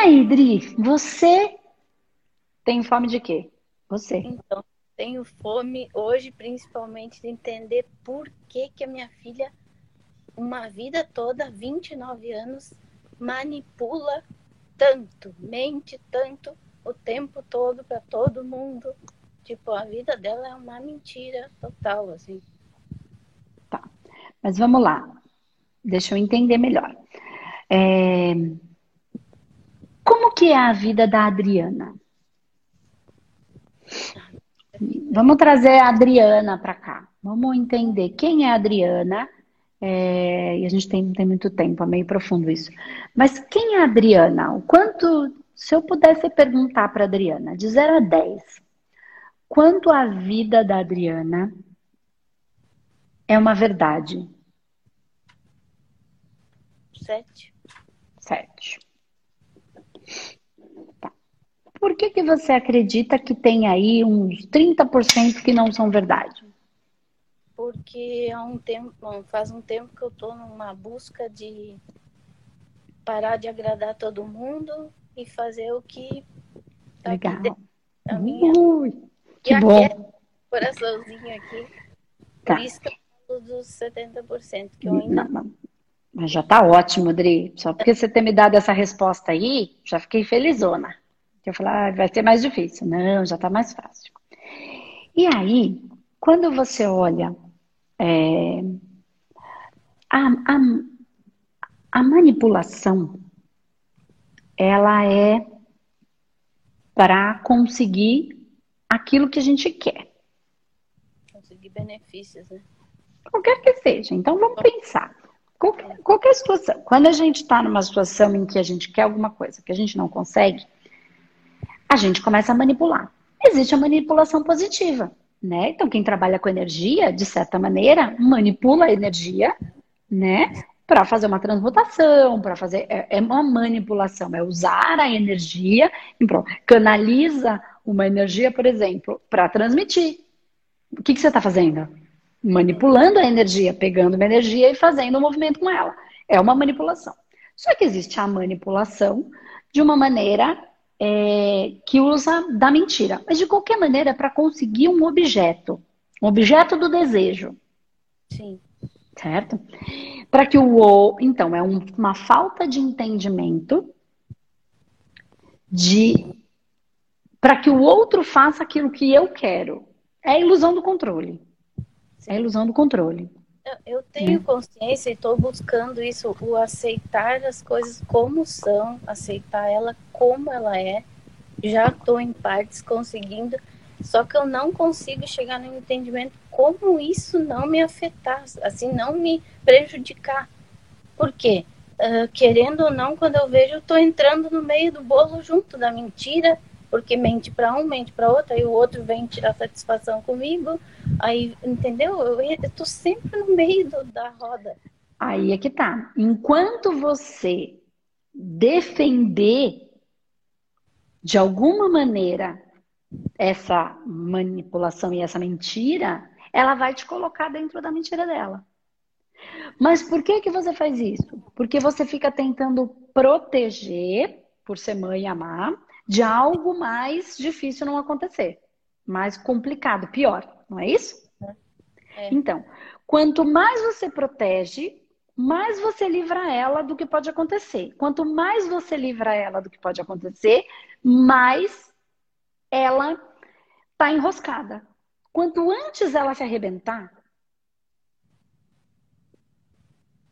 aí, Dri, você tem fome de quê? Você. Então, tenho fome hoje, principalmente, de entender por que, que a minha filha, uma vida toda, 29 anos, manipula tanto, mente tanto o tempo todo para todo mundo. Tipo, a vida dela é uma mentira total, assim. Tá. Mas vamos lá. Deixa eu entender melhor. É... Como que é a vida da Adriana? Vamos trazer a Adriana para cá. Vamos entender quem é a Adriana. É, e a gente tem, tem muito tempo, é meio profundo isso. Mas quem é a Adriana? O quanto, se eu pudesse perguntar para a Adriana, de 0 a 10, quanto a vida da Adriana é uma verdade? Sete. Sete. Por que, que você acredita que tem aí uns 30% que não são verdade? Porque há um tempo, faz um tempo que eu estou numa busca de parar de agradar todo mundo e fazer o que tá Legal. a minha Ui, que e bom. Aqui, coraçãozinho aqui. Tá. Por isso que eu falo dos 70%, que eu ainda não, não. Mas já tá ótimo, Dri. Só porque você ter me dado essa resposta aí, já fiquei felizona. Eu falei, ah, vai ser mais difícil. Não, já está mais fácil. E aí, quando você olha é, a, a, a manipulação, ela é para conseguir aquilo que a gente quer. Conseguir benefícios, né? Qualquer que seja. Então, vamos pensar. Qualquer, qualquer situação. Quando a gente está numa situação em que a gente quer alguma coisa que a gente não consegue, a gente começa a manipular. Existe a manipulação positiva, né? Então, quem trabalha com energia, de certa maneira, manipula a energia, né? Para fazer uma transmutação, para fazer. É, é, uma manipulação, é usar a energia, canaliza uma energia, por exemplo, para transmitir. O que, que você está fazendo? Manipulando a energia, pegando uma energia e fazendo um movimento com ela. É uma manipulação. Só que existe a manipulação de uma maneira é, que usa da mentira. Mas de qualquer maneira, é para conseguir um objeto, um objeto do desejo. Sim. Certo? Para que o ou, então, é um, uma falta de entendimento de para que o outro faça aquilo que eu quero. É a ilusão do controle. Sim. É a ilusão do controle. Eu tenho consciência e estou buscando isso, o aceitar as coisas como são, aceitar ela como ela é. Já estou em partes conseguindo, só que eu não consigo chegar no entendimento como isso não me afetar, assim, não me prejudicar. Por quê? Uh, querendo ou não, quando eu vejo, eu estou entrando no meio do bolo junto da mentira porque mente para um, mente para outro, aí o outro vem tirar satisfação comigo, aí, entendeu? Eu, eu tô sempre no meio do, da roda. Aí é que tá. Enquanto você defender de alguma maneira essa manipulação e essa mentira, ela vai te colocar dentro da mentira dela. Mas por que que você faz isso? Porque você fica tentando proteger, por ser mãe e amar, de algo mais difícil não acontecer, mais complicado, pior, não é isso? É. Então, quanto mais você protege, mais você livra ela do que pode acontecer. Quanto mais você livra ela do que pode acontecer, mais ela está enroscada. Quanto antes ela se arrebentar,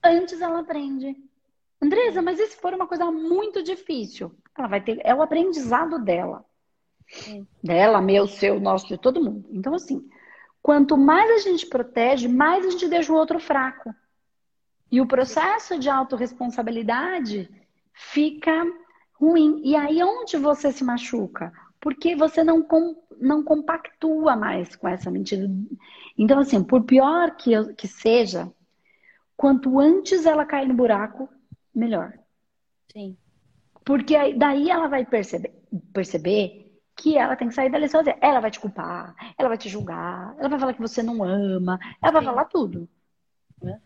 antes ela aprende. Andresa, mas e se for uma coisa muito difícil? Ela vai ter, é o aprendizado dela. Sim. Dela, meu, seu, nosso, de todo mundo. Então, assim, quanto mais a gente protege, mais a gente deixa o outro fraco. E o processo de autorresponsabilidade fica ruim. E aí, onde você se machuca? Porque você não, com, não compactua mais com essa mentira. Então, assim, por pior que, que seja, quanto antes ela cair no buraco, melhor. Sim. Porque aí, daí ela vai perceber, perceber que ela tem que sair dali sozinha. Ela vai te culpar, ela vai te julgar, ela vai falar que você não ama, ela vai falar tudo. Uhum.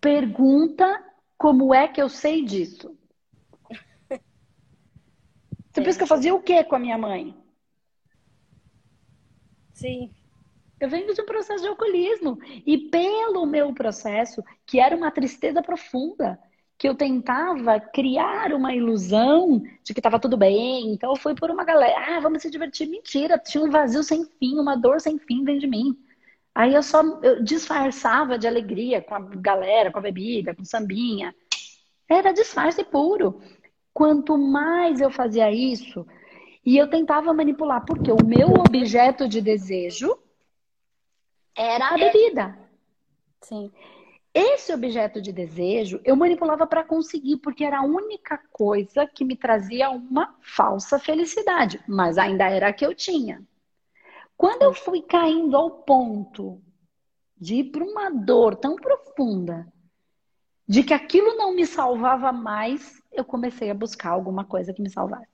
Pergunta como é que eu sei disso. Você pensa que eu fazia o quê com a minha mãe? Sim. Eu venho de um processo de alcoolismo. E pelo meu processo, que era uma tristeza profunda, que eu tentava criar uma ilusão de que estava tudo bem. Então eu fui por uma galera, ah, vamos se divertir. Mentira, tinha um vazio sem fim, uma dor sem fim dentro de mim. Aí eu só eu disfarçava de alegria com a galera, com a bebida, com sambinha. Era disfarce puro. Quanto mais eu fazia isso, e eu tentava manipular, porque o meu objeto de desejo era a bebida. Sim. Esse objeto de desejo eu manipulava para conseguir, porque era a única coisa que me trazia uma falsa felicidade, mas ainda era a que eu tinha. Quando eu fui caindo ao ponto de ir para uma dor tão profunda, de que aquilo não me salvava mais, eu comecei a buscar alguma coisa que me salvasse.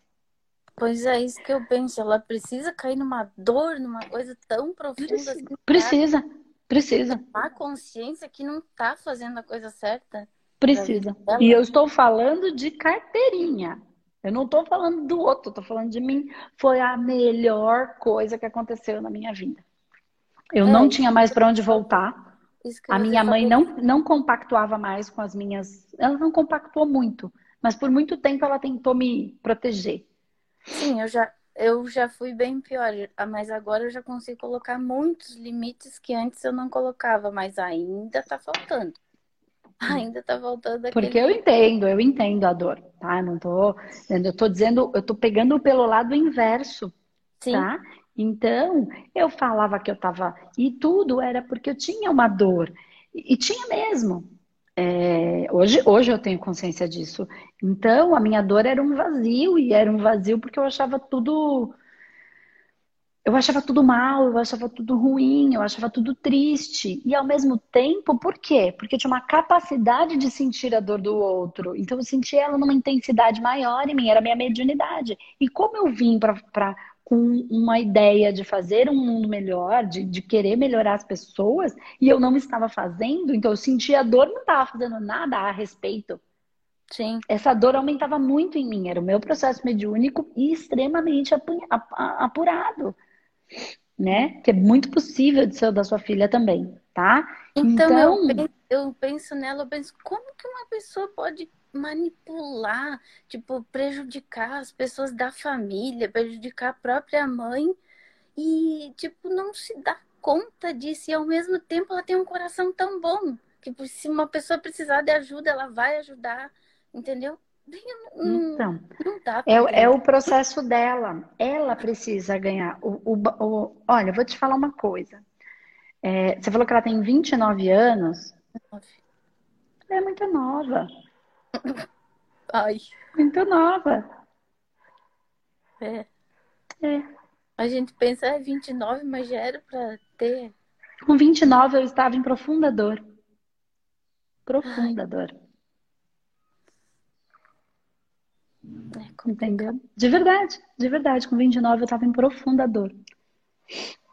Pois é, isso que eu penso. Ela precisa cair numa dor, numa coisa tão profunda. Precisa, assim, precisa. Precisa. A consciência que não tá fazendo a coisa certa. Precisa. E eu estou falando de carteirinha. Eu não estou falando do outro, estou falando de mim. Foi a melhor coisa que aconteceu na minha vida. Eu É, não tinha mais para onde voltar. A minha mãe não, não compactuava mais com as minhas. Ela não compactuou muito, mas por muito tempo ela tentou me proteger. Sim, eu já, eu já fui bem pior, ah, mas agora eu já consigo colocar muitos limites que antes eu não colocava, mas ainda tá faltando. Ainda tá faltando aquele. Porque eu entendo, eu entendo a dor, tá? Eu não tô, eu tô dizendo, eu tô pegando pelo lado inverso, Sim, tá? Então, eu falava que eu tava. E tudo era porque eu tinha uma dor. E, e tinha mesmo. É, hoje, hoje eu tenho consciência disso. Então, a minha dor era um vazio, e era um vazio porque eu achava tudo. Eu achava tudo mal, eu achava tudo ruim, eu achava tudo triste. E ao mesmo tempo, por quê? Porque eu tinha uma capacidade de sentir a dor do outro. Então eu sentia ela numa intensidade maior em mim, era minha mediunidade. E como eu vim para com uma ideia de fazer um mundo melhor, de, de querer melhorar as pessoas, e eu não estava fazendo, então eu sentia a dor, não estava fazendo nada a respeito. sim, Essa dor aumentava muito em mim, era o meu processo mediúnico e extremamente apu- ap- apurado, né? Que é muito possível de ser da sua filha também, tá? Então, Então, eu penso, eu penso nela, eu penso, como que uma pessoa pode manipular, tipo, prejudicar as pessoas da família, prejudicar a própria mãe e, tipo, não se dá conta disso e ao mesmo tempo ela tem um coração tão bom que se uma pessoa precisar de ajuda, ela vai ajudar, entendeu? Não, então, não dá é, é o processo dela. Ela precisa ganhar. O, o, o- olha, eu vou te falar uma coisa. É, você falou que ela tem 29 anos. Ela é muito nova. Ai, Muito nova. é. É. A gente pensa, é 29, mas já era pra ter. Com 29 eu estava em profunda dor. Profunda dor. É complicado. Entendeu? De verdade, de verdade. Com 29 eu estava em profunda dor.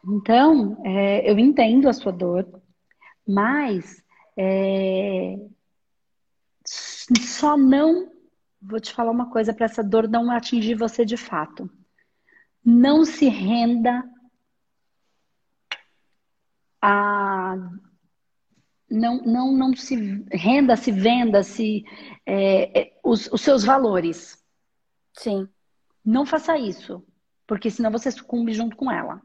Então, é, eu entendo a sua dor, mas é, só não. Vou te falar uma coisa para essa dor não atingir você de fato. Não se renda a. Não, não, não se renda, se venda, se é, é, os, os seus valores. Sim. Não faça isso, porque senão você sucumbe junto com ela.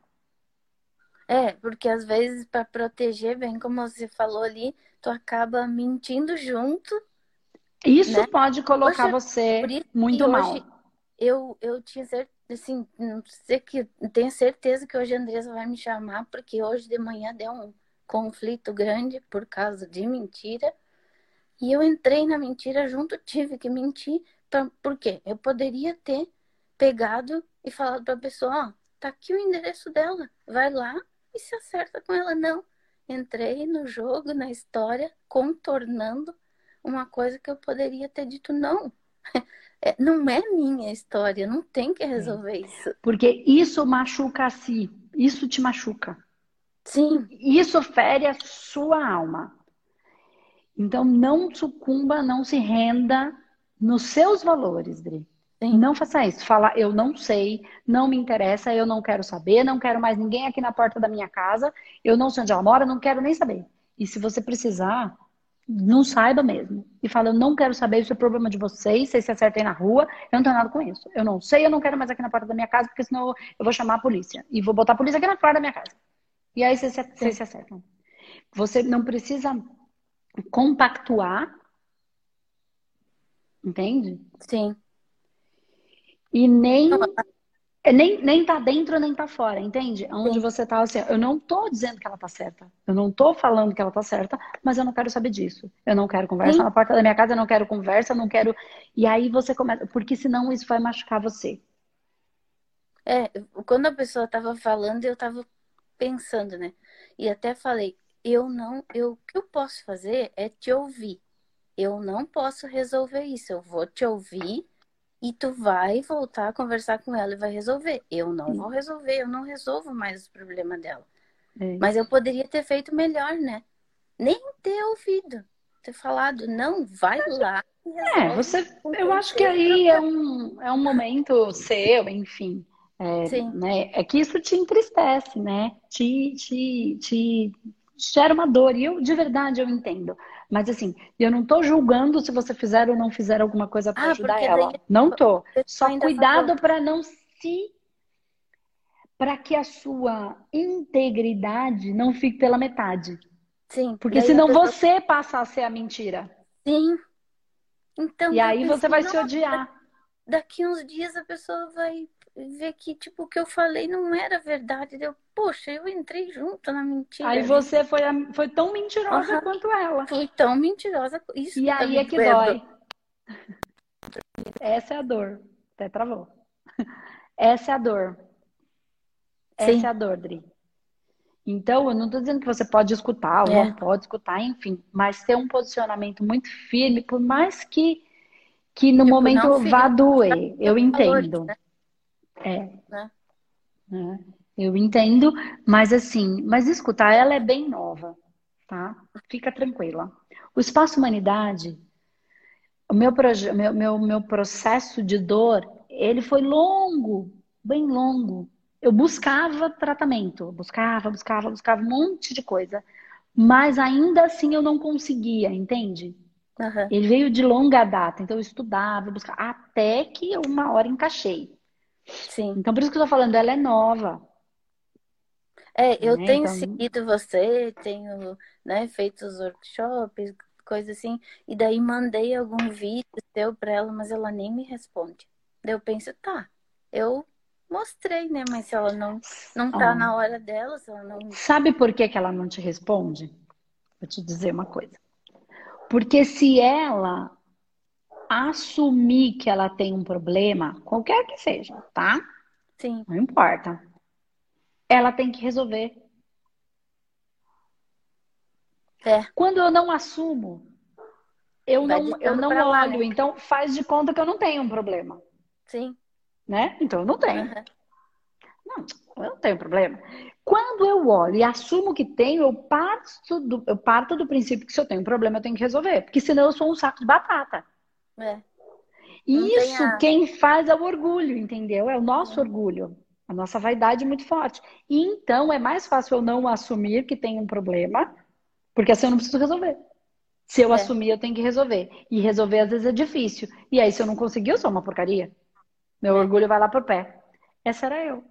É, porque às vezes para proteger, bem como você falou ali, tu acaba mentindo junto. Isso Né? pode colocar Hoje- você muito mal. hoje eu, eu tinha certeza, assim, não sei que tenho certeza que hoje a Andressa vai me chamar, porque hoje de manhã deu um conflito grande por causa de mentira. E eu entrei na mentira junto, tive que mentir. Pra, por quê? Eu poderia ter pegado e falado para a pessoa, ó, tá aqui o endereço dela, vai lá e se acerta com ela. Não. Entrei no jogo, na história, contornando uma coisa que eu poderia ter dito não. É, não é minha história, não tem que resolver isso. Porque isso machuca a si. Isso te machuca. Sim, Isso fere a sua alma. Então não sucumba, não se renda nos seus valores, Dri. Sim. Não faça isso. Fala, eu não sei, não me interessa, eu não quero saber, não quero mais ninguém aqui na porta da minha casa, eu não sei onde ela mora, não quero nem saber. E se você precisar, não saiba mesmo. E fala, eu não quero saber, isso é problema de vocês, vocês se acertem na rua, eu não tenho nada com isso. Eu não sei, eu não quero mais aqui na porta da minha casa, porque senão eu vou chamar a polícia. E vou botar a polícia aqui na porta da minha casa. E aí vocês se, vocês se acertam. Você não precisa compactuar, entende? Sim. E nem nem, nem tá dentro nem tá fora, entende? Onde você tá assim, eu não tô dizendo que ela tá certa. Eu não tô falando que ela tá certa, mas eu não quero saber disso. Eu não quero conversa Sim. na porta da minha casa, eu não quero conversa, eu não quero. E aí você começa, porque senão isso vai machucar você. É, quando a pessoa tava falando, eu tava pensando, né? E até falei, eu não, eu, o que eu posso fazer é te ouvir. Eu não posso resolver isso. Eu vou te ouvir e tu vai voltar a conversar com ela e vai resolver. Eu não vou resolver, eu não resolvo mais o problema dela. É. Mas eu poderia ter feito melhor, né? Nem ter ouvido, ter falado, não, vai lá. É, você, eu acho que aí é um, é um momento seu, enfim. É, Sim. Né? é que isso te entristece, né? Te, te, te gera uma dor. E eu, de verdade, eu entendo. Mas assim, eu não tô julgando se você fizer ou não fizer alguma coisa para ah, ajudar ela. Daí... Não tô. Só cuidado para não se para que a sua integridade não fique pela metade. Sim. Porque senão pessoa... você passa a ser a mentira. Sim. Então, e aí você vai se odiar. Daqui uns dias a pessoa vai ver que, tipo, o que eu falei não era verdade. Eu, poxa, eu entrei junto na mentira. Aí você foi, a, foi tão mentirosa uhum. quanto ela. Foi tão mentirosa. Isso e aí é que dói. Essa é a dor. Até travou. Essa é a dor. Essa Sim. é a dor, Dri. Então, eu não estou dizendo que você pode escutar ou é. não pode escutar, enfim, mas ter um posicionamento muito firme, por mais que, que no tipo, momento vá doer, eu entendo. Né? É. Né? é. Eu entendo, mas assim, mas escutar, ela é bem nova, tá? Fica tranquila. O Espaço Humanidade, o meu, meu, meu, meu processo de dor, ele foi longo, bem longo. Eu buscava tratamento, buscava, buscava, buscava um monte de coisa, mas ainda assim eu não conseguia, entende? Uhum. Ele veio de longa data, então eu estudava, buscava, até que uma hora encaixei. Sim. Então, por isso que eu tô falando, ela é nova. É, eu né? tenho então... seguido você, tenho né, feito os workshops, coisa assim, e daí mandei algum vídeo seu para ela, mas ela nem me responde. Daí eu penso, tá, eu mostrei, né? Mas se ela não, não tá ah. na hora dela, se ela não. Sabe por que, que ela não te responde? Vou te dizer uma coisa. Porque se ela assumir que ela tem um problema, qualquer que seja, tá? Sim. Não importa. Ela tem que resolver. É. Quando eu não assumo, eu Vai não, eu não olho. Lá, né? Então faz de conta que eu não tenho um problema. Sim. Né? Então eu não tenho. Uhum. Não, eu não tenho problema. Quando eu olho e assumo que tenho, eu parto, do, eu parto do princípio que se eu tenho um problema, eu tenho que resolver. Porque senão eu sou um saco de batata. É. Isso a... quem faz é o orgulho, entendeu? É o nosso é. orgulho. A nossa vaidade é muito forte. E então é mais fácil eu não assumir que tem um problema, porque assim eu não preciso resolver. Se eu é. assumir, eu tenho que resolver. E resolver às vezes é difícil. E aí, se eu não conseguir, eu sou uma porcaria. Meu é. orgulho vai lá pro pé. Essa era eu.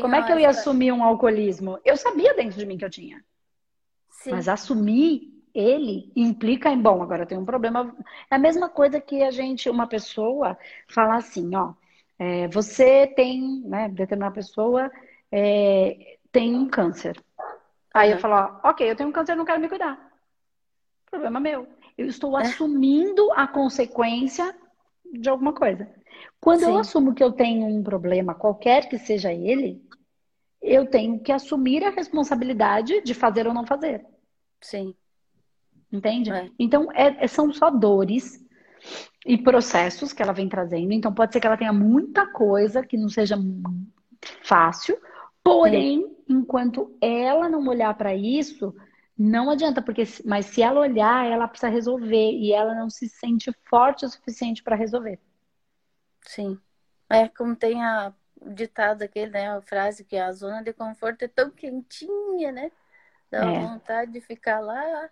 Como é que eu ia assumir um alcoolismo? Eu sabia dentro de mim que eu tinha. Sim. Mas assumir ele implica em, bom, agora tem um problema. É a mesma coisa que a gente, uma pessoa, falar assim, ó, é, você tem, né, determinada pessoa é, tem um câncer. Aí uhum. eu falo, ó, ok, eu tenho um câncer, não quero me cuidar. Problema meu. Eu estou é. assumindo a consequência de alguma coisa. Quando Sim. eu assumo que eu tenho um problema, qualquer que seja ele, eu tenho que assumir a responsabilidade de fazer ou não fazer. Sim. Entende? É. Então, é, é, são só dores e processos que ela vem trazendo. Então, pode ser que ela tenha muita coisa que não seja fácil, porém, é. enquanto ela não olhar para isso, não adianta, porque mas se ela olhar, ela precisa resolver e ela não se sente forte o suficiente para resolver. Sim. É como tem a ditado aquele, né? A frase que a zona de conforto é tão quentinha, né? Dá é. vontade de ficar lá.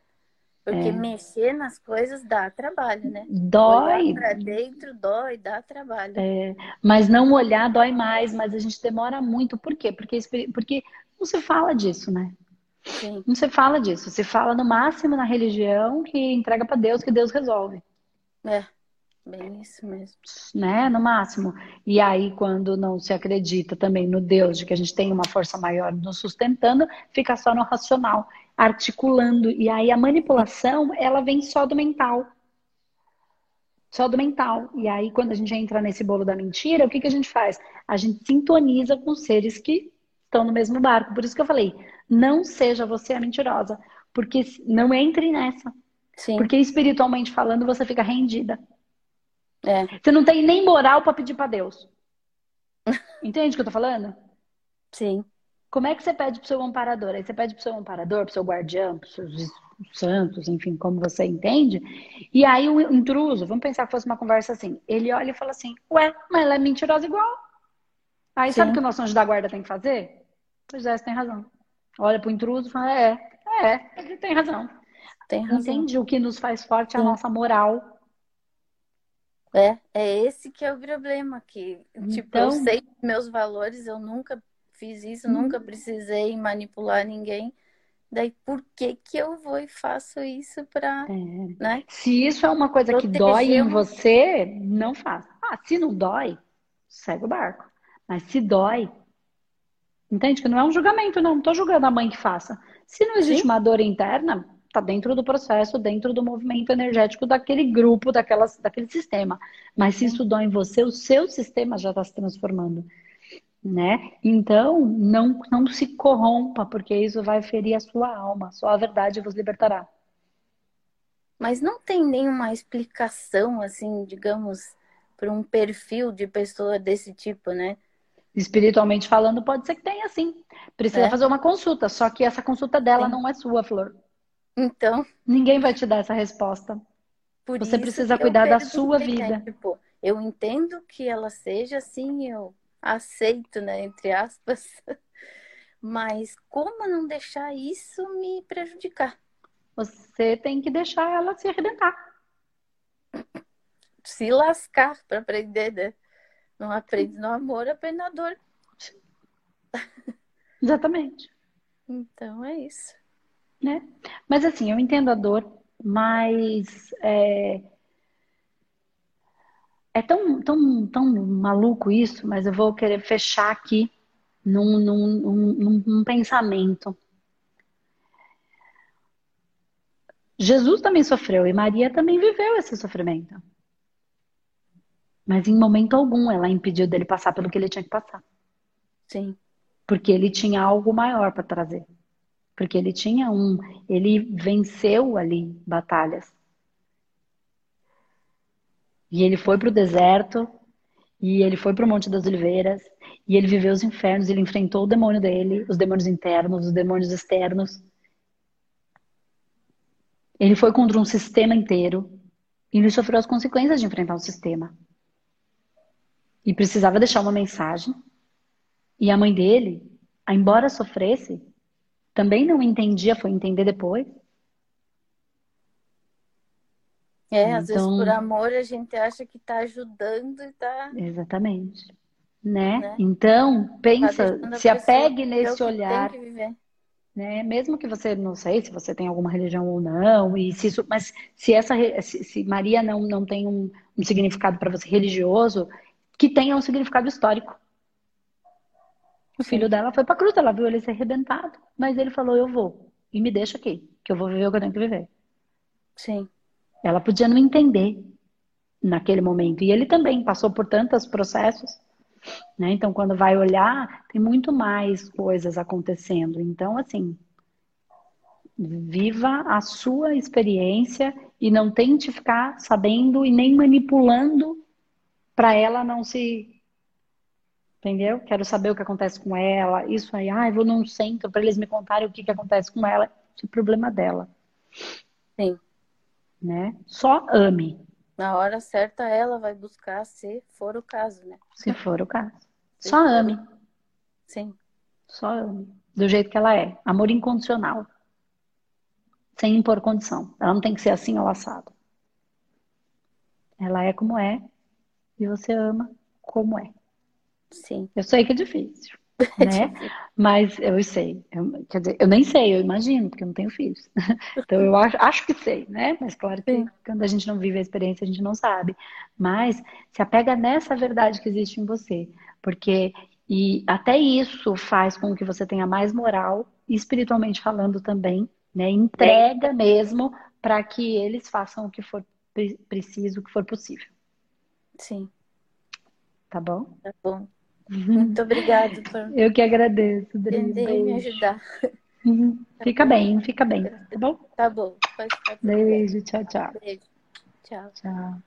Porque é. mexer nas coisas dá trabalho, né? Dói. Olhar pra dentro dói, dá trabalho. É. Mas não olhar dói mais, mas a gente demora muito. Por quê? Porque, porque não se fala disso, né? Sim. Não se fala disso. Se fala no máximo na religião que entrega para Deus, que Deus resolve. É. Bem isso mesmo. Né, no máximo. E aí, quando não se acredita também no Deus, de que a gente tem uma força maior nos sustentando, fica só no racional, articulando. E aí a manipulação, ela vem só do mental. Só do mental. E aí, quando a gente entra nesse bolo da mentira, o que, que a gente faz? A gente sintoniza com seres que estão no mesmo barco. Por isso que eu falei, não seja você a mentirosa. Porque não entre nessa. Sim. Porque espiritualmente falando, você fica rendida. É. Você não tem nem moral para pedir para Deus. Entende o que eu tô falando? Sim. Como é que você pede pro seu amparador? Aí você pede pro seu amparador, pro seu guardião, pros seus santos, enfim, como você entende. E aí o intruso, vamos pensar que fosse uma conversa assim. Ele olha e fala assim: Ué, mas ela é mentirosa igual. Aí Sim. sabe o que o nosso anjo da guarda tem que fazer? Pois é, você tem razão. Olha pro intruso e fala: É, é, ele tem razão. Tem razão. Entende? O que nos faz forte é a nossa moral é, é esse que é o problema, que, tipo, então... eu sei meus valores, eu nunca fiz isso, hum. nunca precisei manipular ninguém. Daí, por que que eu vou e faço isso para, é. né? Se isso é uma coisa Proteger que dói em você, não faça. Ah, se não dói, segue o barco. Mas se dói, entende que não é um julgamento, não. Não tô julgando a mãe que faça. Se não existe Sim. uma dor interna, está dentro do processo, dentro do movimento energético daquele grupo, daquelas, daquele sistema. Mas se isso dói em você, o seu sistema já está se transformando. Né? Então, não, não se corrompa, porque isso vai ferir a sua alma. Só a verdade vos libertará. Mas não tem nenhuma explicação, assim, digamos, para um perfil de pessoa desse tipo, né? Espiritualmente falando, pode ser que tenha, sim. Precisa é. fazer uma consulta, só que essa consulta dela sim. não é sua, Flor. Então. Ninguém vai te dar essa resposta. Você precisa cuidar da sua né? vida. Tipo, eu entendo que ela seja assim, eu aceito, né, entre aspas. Mas como não deixar isso me prejudicar? Você tem que deixar ela se arrebentar. Se lascar para aprender, né? Não aprende no amor, aprende na dor. Exatamente. Então é isso né? Mas assim, eu entendo a dor, mas é, é tão, tão, tão maluco isso, mas eu vou querer fechar aqui num, num, num, num pensamento. Jesus também sofreu e Maria também viveu esse sofrimento. Mas em momento algum ela impediu dele passar pelo que ele tinha que passar. Sim. Porque ele tinha algo maior para trazer. Porque ele tinha um. Ele venceu ali batalhas. E ele foi para o deserto, e ele foi para o Monte das Oliveiras, e ele viveu os infernos, ele enfrentou o demônio dele, os demônios internos, os demônios externos. Ele foi contra um sistema inteiro, e ele sofreu as consequências de enfrentar o um sistema. E precisava deixar uma mensagem. E a mãe dele, embora sofresse, também não entendia, foi entender depois. É, às vezes por então amor a gente acha que está ajudando e está. Exatamente. Né? né? Então, pensa, tá se apegue nesse olhar. Né? Mesmo que você não sei se você tem alguma religião ou não, e se isso, mas se essa se, se Maria não, não tem um, um significado para você religioso, que tenha um significado histórico. O filho dela foi pra cruz, ela viu ele ser arrebentado. Mas ele falou: Eu vou. E me deixa aqui, que eu vou viver o que eu tenho que viver. Sim. Ela podia não entender naquele momento. E ele também passou por tantos processos. Né? Então, quando vai olhar, tem muito mais coisas acontecendo. Então, assim, viva a sua experiência e não tente ficar sabendo e nem manipulando para ela não se entendeu? Quero saber o que acontece com ela, isso aí, ah, eu vou num centro para eles me contarem o que, que acontece com ela. Isso é problema dela. Sim. Né? Só ame. Na hora certa, ela vai buscar, se for o caso, né? Se for o caso. Só ame. Sim. Só ame. Do jeito que ela é. Amor incondicional. Sem impor condição. Ela não tem que ser assim ou assado. Ela é como é. E você ama como é. Sim. Eu sei que é difícil. Né? Mas eu sei. Eu, quer dizer, eu nem sei, eu imagino, porque eu não tenho filhos. Então eu acho, acho que sei, né? Mas claro que Sim. quando a gente não vive a experiência, a gente não sabe. Mas se apega nessa verdade que existe em você. Porque e até isso faz com que você tenha mais moral, espiritualmente falando também, né? Entrega mesmo para que eles façam o que for preciso, o que for possível. Sim. Tá bom? Tá bom. Muito obrigada por. Eu que agradeço, Dri. me ajudar. Fica bem, fica bem. Tá bom? Tá bom. Beijo, tchau, tchau. Beijo. Tchau. Tchau.